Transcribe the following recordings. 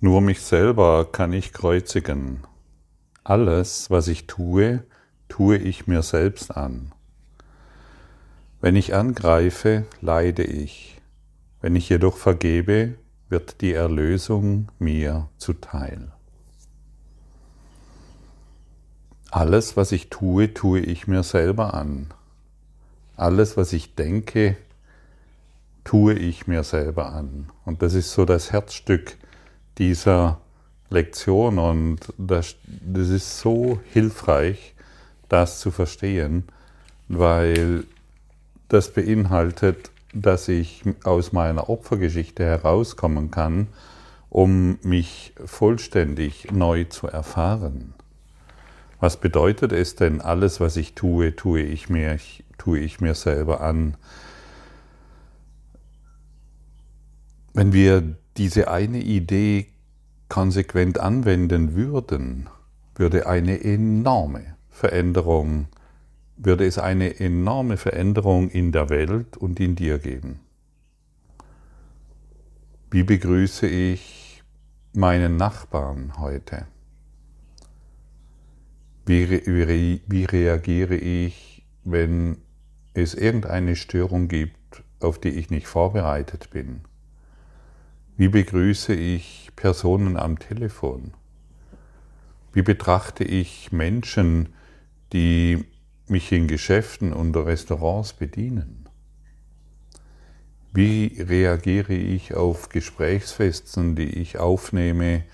Nur mich selber kann ich kreuzigen. Alles, was ich tue, tue ich mir selbst an. Wenn ich angreife, leide ich. Wenn ich jedoch vergebe, wird die Erlösung mir zuteil. Alles, was ich tue, tue ich mir selber an. Alles, was ich denke, tue ich mir selber an. Und das ist so das Herzstück dieser Lektion und das, das ist so hilfreich, das zu verstehen, weil das beinhaltet, dass ich aus meiner Opfergeschichte herauskommen kann, um mich vollständig neu zu erfahren. Was bedeutet es denn, alles, was ich tue, tue ich mir, tue ich mir selber an? Wenn wir diese eine Idee konsequent anwenden würden, würde eine enorme Veränderung, würde es eine enorme Veränderung in der Welt und in dir geben. Wie begrüße ich meinen Nachbarn heute? Wie, wie, wie reagiere ich, wenn es irgendeine Störung gibt, auf die ich nicht vorbereitet bin? Wie begrüße ich Personen am Telefon? Wie betrachte ich Menschen, die mich in Geschäften und Restaurants bedienen? Wie reagiere ich auf Gesprächsfesten, die ich aufnehme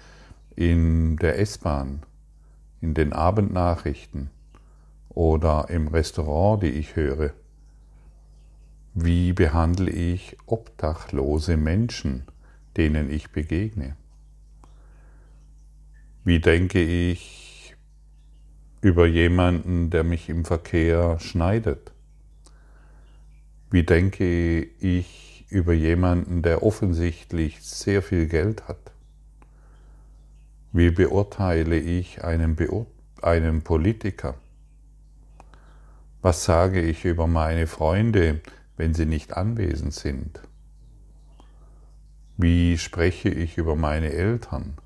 in der S-Bahn, in den Abendnachrichten oder im Restaurant, die ich höre? Wie behandle ich obdachlose Menschen? Denen ich begegne? Wie denke ich über jemanden, der mich im Verkehr schneidet? Wie denke ich über jemanden, der offensichtlich sehr viel Geld hat? Wie beurteile ich einen, Beur einen Politiker? Was sage ich über meine Freunde, wenn sie nicht anwesend sind? Wie spreche ich über meine Eltern?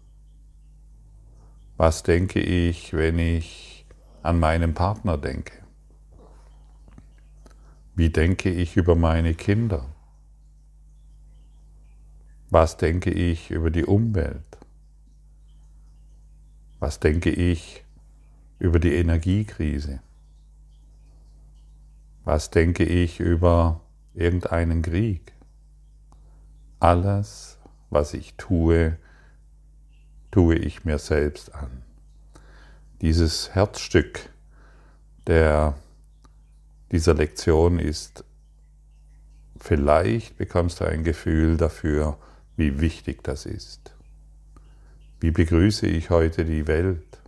Was denke ich, wenn ich an meinen Partner denke? Wie denke ich über meine Kinder? Was denke ich über die Umwelt? Was denke ich über die Energiekrise? Was denke ich über irgendeinen Krieg? Alles, was ich tue, tue ich mir selbst an. Dieses Herzstück der, dieser Lektion ist, vielleicht bekommst du ein Gefühl dafür, wie wichtig das ist. Wie begrüße ich heute die Welt?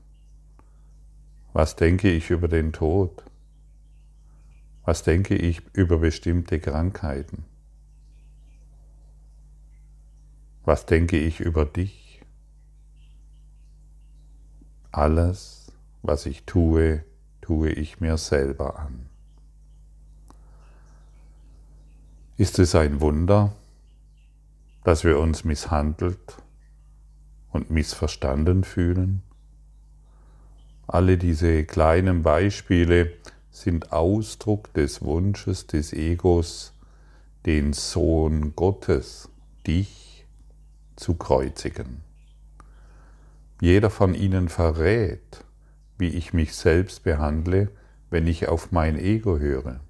Was denke ich über den Tod? Was denke ich über bestimmte Krankheiten? Was denke ich über dich? Alles, was ich tue, tue ich mir selber an. Ist es ein Wunder, dass wir uns misshandelt und missverstanden fühlen? Alle diese kleinen Beispiele sind Ausdruck des Wunsches des Egos, den Sohn Gottes, dich zu kreuzigen. Jeder von ihnen verrät, wie ich mich selbst behandle, wenn ich auf mein Ego höre.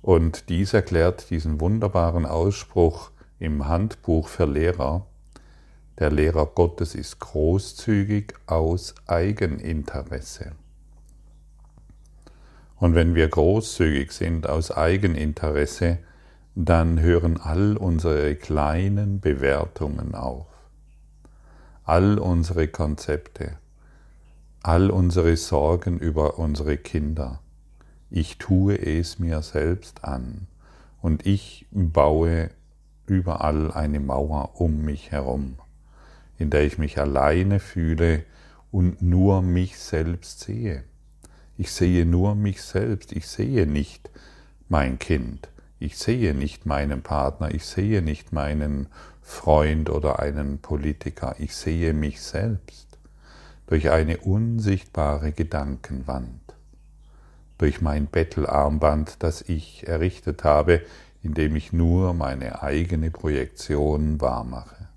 Und dies erklärt diesen wunderbaren Ausspruch im Handbuch für Lehrer. Der Lehrer Gottes ist großzügig aus Eigeninteresse. Und wenn wir großzügig sind aus Eigeninteresse, dann hören all unsere kleinen Bewertungen auf. All unsere Konzepte, all unsere Sorgen über unsere Kinder. Ich tue es mir selbst an und ich baue überall eine Mauer um mich herum, in der ich mich alleine fühle und nur mich selbst sehe. Ich sehe nur mich selbst, ich sehe nicht mein Kind, ich sehe nicht meinen Partner, ich sehe nicht meinen Freund oder einen Politiker. Ich sehe mich selbst durch eine unsichtbare Gedankenwand, durch mein Bettelarmband, das ich errichtet habe, indem ich nur meine eigene Projektion wahrmache.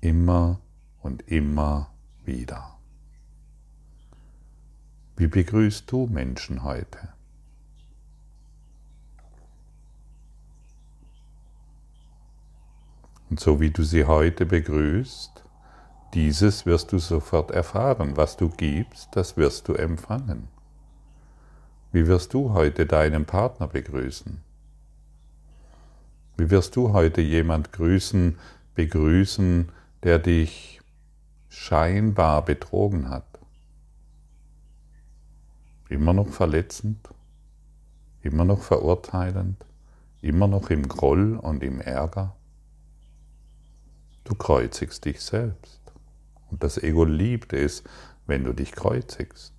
Immer und immer wieder. Wie begrüßt du Menschen heute? Und so wie du sie heute begrüßt, dieses wirst du sofort erfahren. Was du gibst, das wirst du empfangen. Wie wirst du heute deinen Partner begrüßen? Wie wirst du heute jemand grüßen, begrüßen, der dich scheinbar betrogen hat? Immer noch verletzend? Immer noch verurteilend? Immer noch im Groll und im Ärger? Du kreuzigst dich selbst. Und das Ego liebt es, wenn du dich kreuzigst.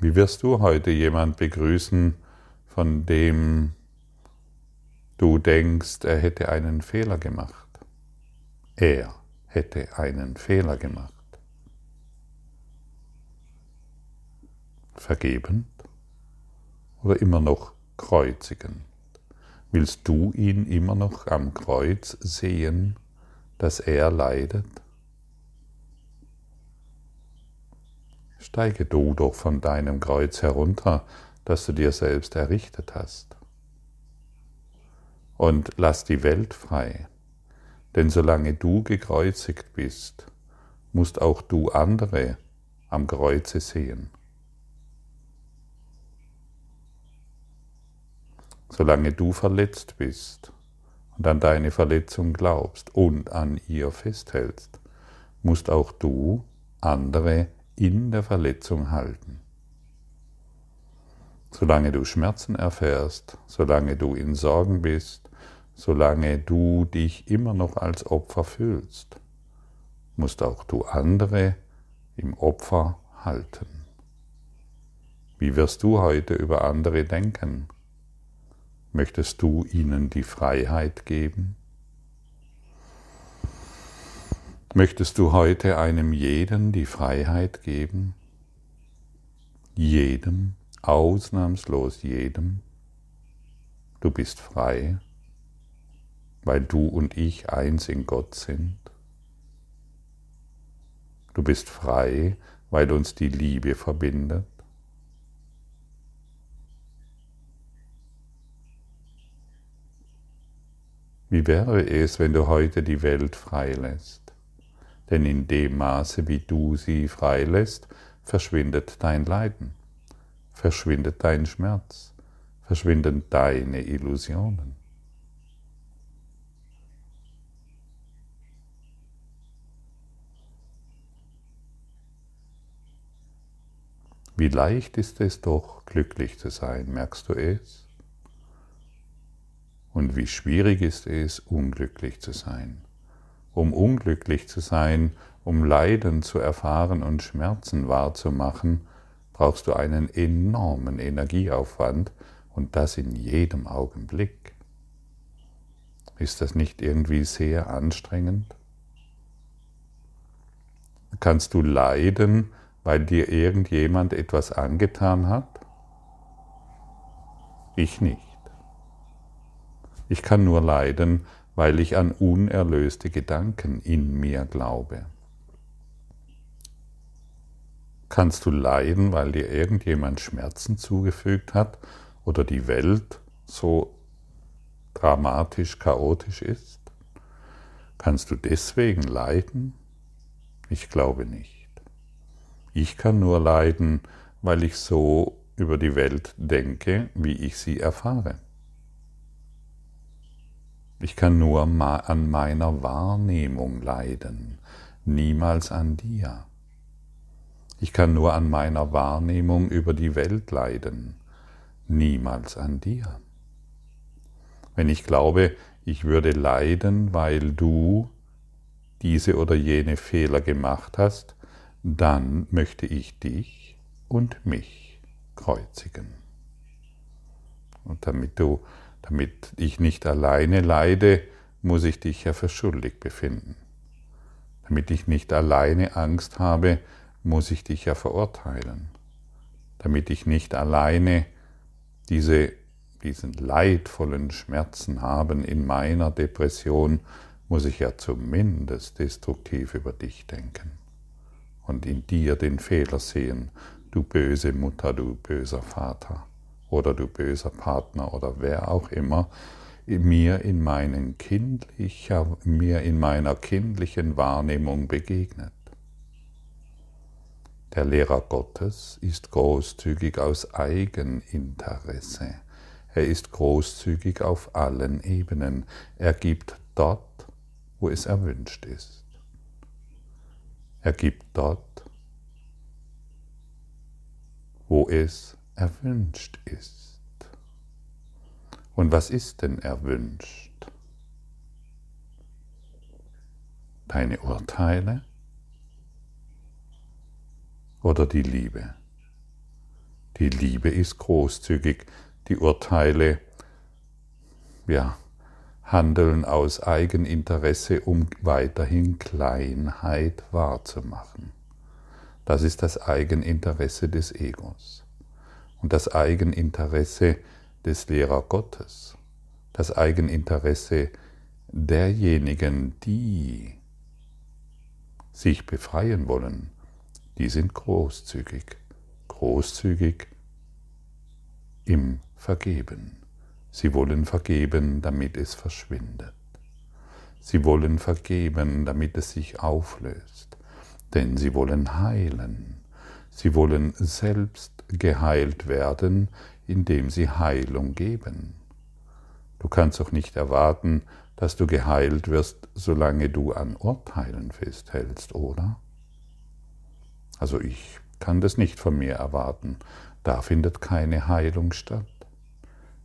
Wie wirst du heute jemand begrüßen, von dem du denkst, er hätte einen Fehler gemacht? Er hätte einen Fehler gemacht. Vergebend oder immer noch kreuzigend? Willst du ihn immer noch am Kreuz sehen, dass er leidet? Steige du doch von deinem Kreuz herunter, das du dir selbst errichtet hast. Und lass die Welt frei, denn solange du gekreuzigt bist, musst auch du andere am Kreuze sehen. Solange du verletzt bist und an deine Verletzung glaubst und an ihr festhältst, musst auch du andere in der Verletzung halten. Solange du Schmerzen erfährst, solange du in Sorgen bist, solange du dich immer noch als Opfer fühlst, musst auch du andere im Opfer halten. Wie wirst du heute über andere denken? Möchtest du ihnen die Freiheit geben? Möchtest du heute einem jeden die Freiheit geben? Jedem, ausnahmslos jedem. Du bist frei, weil du und ich eins in Gott sind. Du bist frei, weil uns die Liebe verbindet. Wie wäre es, wenn du heute die Welt freilässt? Denn in dem Maße, wie du sie freilässt, verschwindet dein Leiden, verschwindet dein Schmerz, verschwinden deine Illusionen. Wie leicht ist es doch, glücklich zu sein, merkst du es? Und wie schwierig ist es, unglücklich zu sein. Um unglücklich zu sein, um Leiden zu erfahren und Schmerzen wahrzumachen, brauchst du einen enormen Energieaufwand und das in jedem Augenblick. Ist das nicht irgendwie sehr anstrengend? Kannst du leiden, weil dir irgendjemand etwas angetan hat? Ich nicht. Ich kann nur leiden, weil ich an unerlöste Gedanken in mir glaube. Kannst du leiden, weil dir irgendjemand Schmerzen zugefügt hat oder die Welt so dramatisch chaotisch ist? Kannst du deswegen leiden? Ich glaube nicht. Ich kann nur leiden, weil ich so über die Welt denke, wie ich sie erfahre. Ich kann nur an meiner Wahrnehmung leiden, niemals an dir. Ich kann nur an meiner Wahrnehmung über die Welt leiden, niemals an dir. Wenn ich glaube, ich würde leiden, weil du diese oder jene Fehler gemacht hast, dann möchte ich dich und mich kreuzigen. Und damit du Damit ich nicht alleine leide, muss ich dich ja für schuldig befinden. Damit ich nicht alleine Angst habe, muss ich dich ja verurteilen. Damit ich nicht alleine diese, diesen leidvollen Schmerzen haben in meiner Depression, muss ich ja zumindest destruktiv über dich denken und in dir den Fehler sehen, du böse Mutter, du böser Vater oder du böser Partner oder wer auch immer mir in, meinen kindlicher, mir in meiner kindlichen Wahrnehmung begegnet. Der Lehrer Gottes ist großzügig aus Eigeninteresse. Er ist großzügig auf allen Ebenen. Er gibt dort, wo es erwünscht ist. Er gibt dort, wo es erwünscht ist. Und was ist denn erwünscht? Deine Urteile oder die Liebe? Die Liebe ist großzügig, die Urteile, ja, handeln aus Eigeninteresse, um weiterhin Kleinheit wahrzumachen. Das ist das Eigeninteresse des Egos das Eigeninteresse des Lehrer Gottes, das Eigeninteresse derjenigen, die sich befreien wollen, die sind großzügig, großzügig im Vergeben. Sie wollen vergeben, damit es verschwindet. Sie wollen vergeben, damit es sich auflöst. Denn sie wollen heilen. Sie wollen selbst geheilt werden, indem sie Heilung geben. Du kannst doch nicht erwarten, dass du geheilt wirst, solange du an Urteilen festhältst, oder? Also ich kann das nicht von mir erwarten. Da findet keine Heilung statt.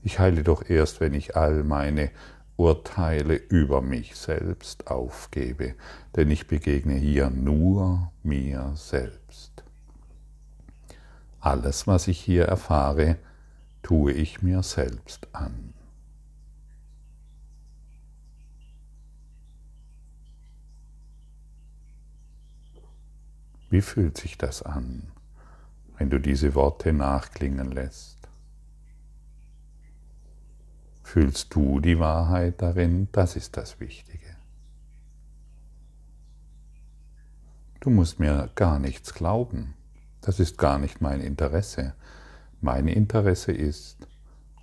Ich heile doch erst, wenn ich all meine Urteile über mich selbst aufgebe, denn ich begegne hier nur mir selbst. Alles, was ich hier erfahre, tue ich mir selbst an. Wie fühlt sich das an, wenn du diese Worte nachklingen lässt? Fühlst du die Wahrheit darin? Das ist das Wichtige. Du musst mir gar nichts glauben. Das ist gar nicht mein Interesse. Mein Interesse ist,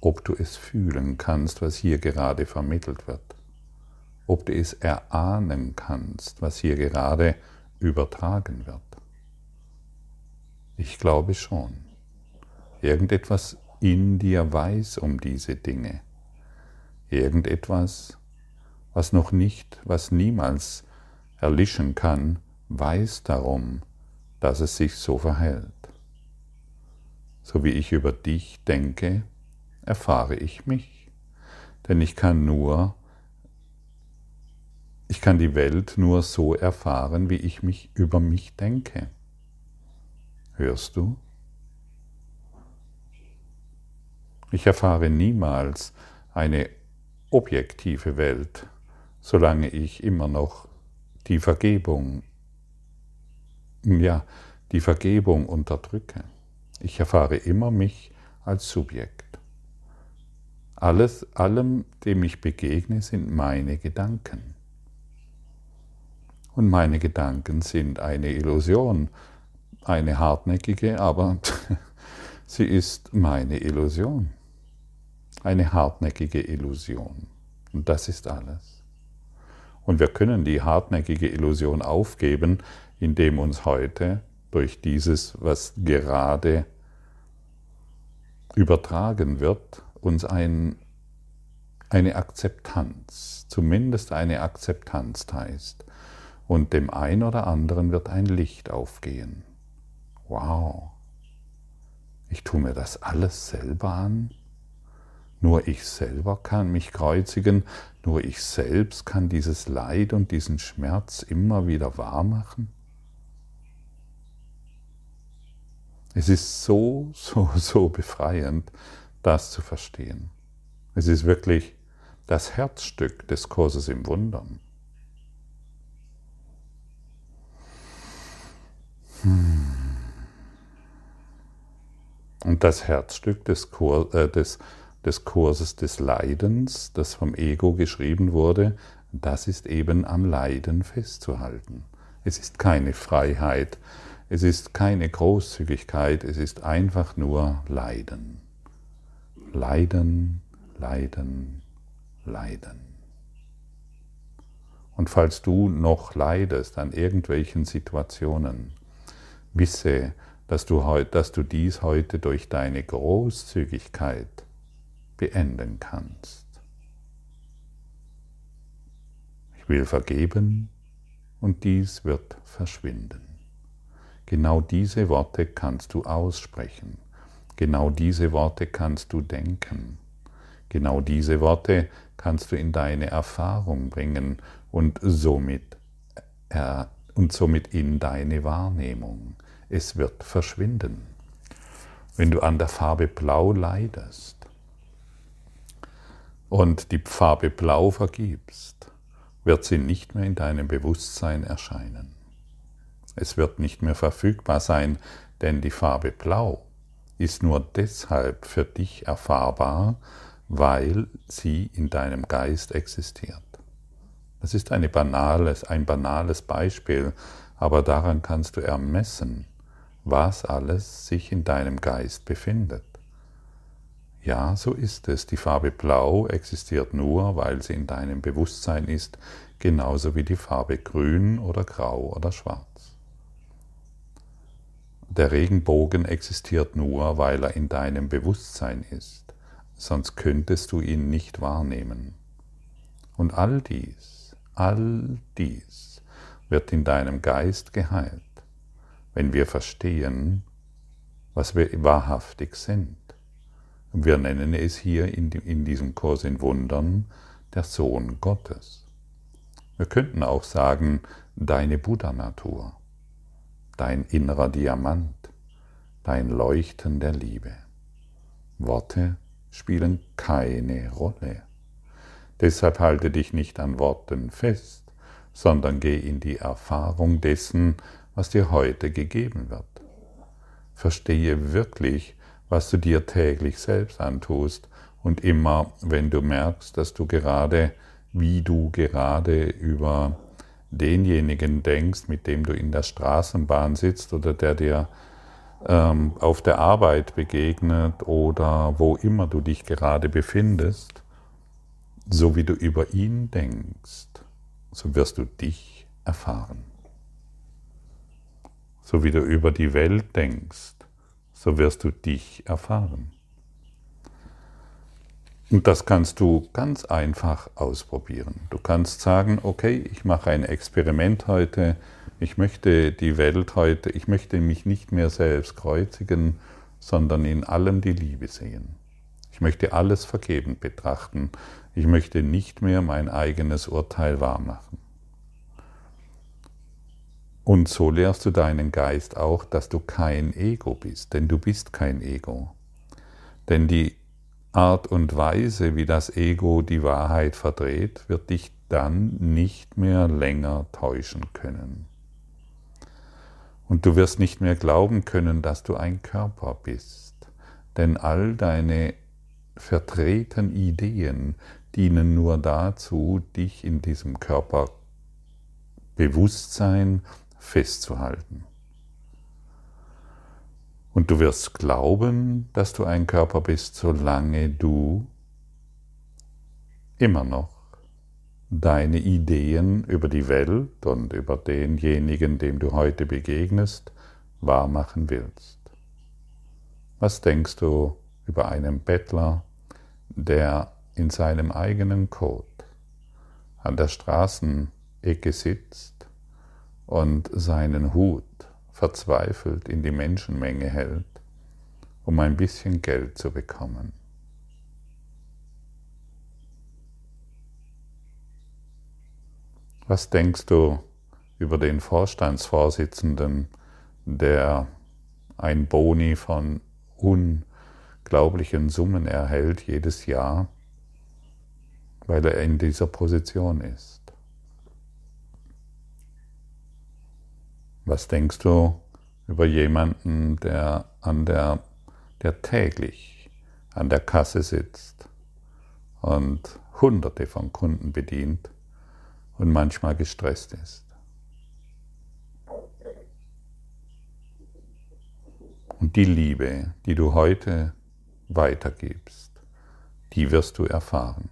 ob du es fühlen kannst, was hier gerade vermittelt wird. Ob du es erahnen kannst, was hier gerade übertragen wird. Ich glaube schon. Irgendetwas in dir weiß um diese Dinge irgendetwas, was noch nicht, was niemals erlischen kann, weiß darum, dass es sich so verhält. So wie ich über dich denke, erfahre ich mich, denn ich kann nur, ich kann die Welt nur so erfahren, wie ich mich über mich denke. Hörst du? Ich erfahre niemals eine objektive Welt, solange ich immer noch die Vergebung, ja, die Vergebung unterdrücke. Ich erfahre immer mich als Subjekt. Alles, allem, dem ich begegne, sind meine Gedanken. Und meine Gedanken sind eine Illusion, eine hartnäckige, aber sie ist meine Illusion eine hartnäckige Illusion. Und das ist alles. Und wir können die hartnäckige Illusion aufgeben, indem uns heute durch dieses, was gerade übertragen wird, uns ein, eine Akzeptanz, zumindest eine Akzeptanz heißt. Und dem einen oder anderen wird ein Licht aufgehen. Wow, ich tue mir das alles selber an? Nur ich selber kann mich kreuzigen, nur ich selbst kann dieses Leid und diesen Schmerz immer wieder wahr machen. Es ist so, so, so befreiend, das zu verstehen. Es ist wirklich das Herzstück des Kurses im Wundern. Hm. Und das Herzstück des, Kur äh, des, des Kurses des Leidens, das vom Ego geschrieben wurde, das ist eben am Leiden festzuhalten. Es ist keine Freiheit, es ist keine Großzügigkeit, es ist einfach nur Leiden. Leiden, Leiden, Leiden. Und falls du noch leidest an irgendwelchen Situationen, wisse, dass du, dass du dies heute durch deine Großzügigkeit beenden kannst. Ich will vergeben und dies wird verschwinden. Genau diese Worte kannst du aussprechen. Genau diese Worte kannst du denken. Genau diese Worte kannst du in deine Erfahrung bringen und somit, äh, und somit in deine Wahrnehmung. Es wird verschwinden. Wenn du an der Farbe Blau leidest und die Farbe Blau vergibst, wird sie nicht mehr in deinem Bewusstsein erscheinen. Es wird nicht mehr verfügbar sein, denn die Farbe Blau ist nur deshalb für dich erfahrbar, weil sie in deinem Geist existiert. Das ist banales, ein banales Beispiel, aber daran kannst du ermessen, was alles sich in deinem Geist befindet. Ja, so ist es. Die Farbe Blau existiert nur, weil sie in deinem Bewusstsein ist, genauso wie die Farbe Grün oder Grau oder Schwarz. Der Regenbogen existiert nur, weil er in deinem Bewusstsein ist sonst könntest du ihn nicht wahrnehmen. Und all dies, all dies wird in deinem Geist geheilt, wenn wir verstehen, was wir wahrhaftig sind. Wir nennen es hier in diesem Kurs in Wundern der Sohn Gottes. Wir könnten auch sagen, deine Buddha-Natur, dein innerer Diamant, dein Leuchten der Liebe. Worte, spielen keine Rolle. Deshalb halte dich nicht an Worten fest, sondern geh in die Erfahrung dessen, was dir heute gegeben wird. Verstehe wirklich, was du dir täglich selbst antust und immer, wenn du merkst, dass du gerade, wie du gerade über denjenigen denkst, mit dem du in der Straßenbahn sitzt oder der dir ähm, auf der Arbeit begegnet oder wo immer du dich gerade befindest, so wie du über ihn denkst, so wirst du dich erfahren. So wie du über die Welt denkst, so wirst du dich erfahren. Und das kannst du ganz einfach ausprobieren. Du kannst sagen, okay, ich mache ein Experiment heute, ich möchte die Welt heute, ich möchte mich nicht mehr selbst kreuzigen, sondern in allem die Liebe sehen. Ich möchte alles vergebend betrachten. Ich möchte nicht mehr mein eigenes Urteil wahrmachen. Und so lehrst du deinen Geist auch, dass du kein Ego bist, denn du bist kein Ego. Denn die Art und Weise, wie das Ego die Wahrheit verdreht, wird dich dann nicht mehr länger täuschen können. Und du wirst nicht mehr glauben können, dass du ein Körper bist, denn all deine vertreten Ideen dienen nur dazu, dich in diesem Körperbewusstsein festzuhalten. Und du wirst glauben, dass du ein Körper bist, solange du immer noch deine Ideen über die Welt und über denjenigen, dem du heute begegnest, wahrmachen willst. Was denkst du über einen Bettler, der in seinem eigenen Kot an der Straßenecke sitzt und seinen Hut verzweifelt in die Menschenmenge hält, um ein bisschen Geld zu bekommen? Was denkst du über den Vorstandsvorsitzenden, der ein Boni von unglaublichen Summen erhält jedes Jahr weil er in dieser Position ist. Was denkst du über jemanden, der an der, der täglich an der Kasse sitzt und hunderte von Kunden bedient und manchmal gestresst ist? Und die Liebe, die du heute weitergibst, die wirst du erfahren.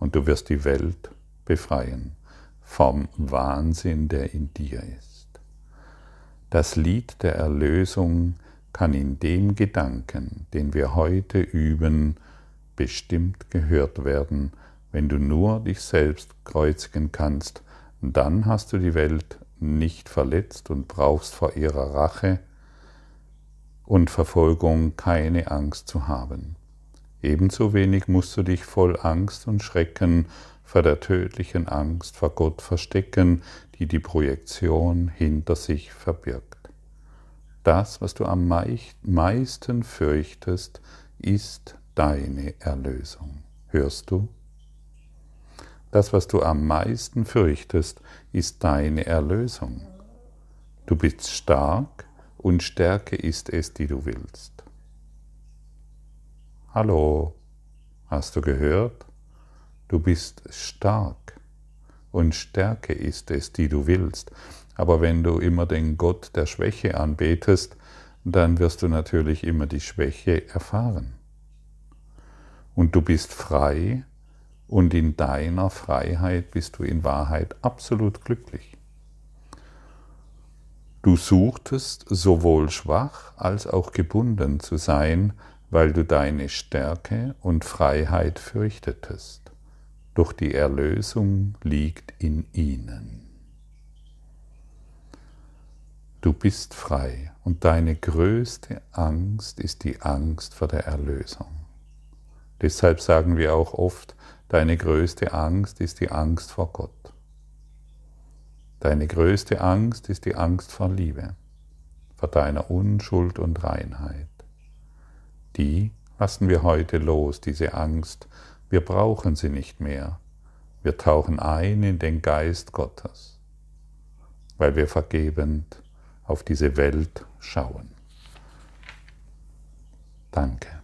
Und du wirst die Welt befreien vom Wahnsinn, der in dir ist. Das Lied der Erlösung kann in dem Gedanken, den wir heute üben, bestimmt gehört werden, wenn du nur dich selbst kreuzigen kannst, dann hast du die Welt nicht verletzt und brauchst vor ihrer Rache und Verfolgung keine Angst zu haben. Ebenso wenig musst du dich voll Angst und Schrecken vor der tödlichen Angst vor Gott verstecken, die die Projektion hinter sich verbirgt. Das, was du am meisten fürchtest, ist deine Erlösung. Hörst du? Das, was du am meisten fürchtest, ist deine Erlösung. Du bist stark, und Stärke ist es, die du willst. Hallo, hast du gehört? Du bist stark und Stärke ist es, die du willst. Aber wenn du immer den Gott der Schwäche anbetest, dann wirst du natürlich immer die Schwäche erfahren. Und du bist frei und in deiner Freiheit bist du in Wahrheit absolut glücklich. Du suchtest sowohl schwach als auch gebunden zu sein, weil du deine Stärke und Freiheit fürchtetest. Doch die Erlösung liegt in ihnen. Du bist frei und deine größte Angst ist die Angst vor der Erlösung. Deshalb sagen wir auch oft, deine größte Angst ist die Angst vor Gott. Deine größte Angst ist die Angst vor Liebe, vor deiner Unschuld und Reinheit. Die lassen wir heute los, diese Angst. Wir brauchen sie nicht mehr. Wir tauchen ein in den Geist Gottes, weil wir vergebend auf diese Welt schauen. Danke.